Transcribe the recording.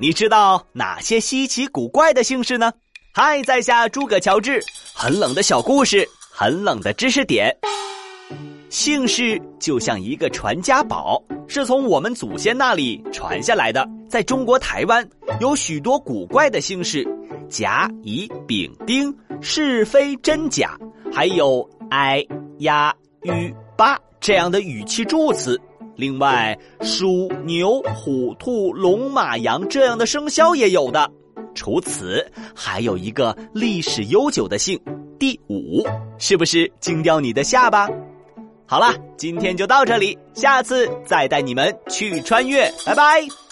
你知道哪些稀奇古怪的姓氏呢？嗨，在下诸葛乔治，很冷的小故事，很冷的知识点。姓氏就像一个传家宝，是从我们祖先那里传下来的。在中国台湾，有许多古怪的姓氏，甲、乙、丙、丁，是非真假，还有哎、呀、吁、八这样的语气助词。另外，鼠、牛、虎、兔、龙、马、羊这样的生肖也有的。除此，还有一个历史悠久的姓第五，是不是惊掉你的下巴？好了，今天就到这里，下次再带你们去穿越，拜拜。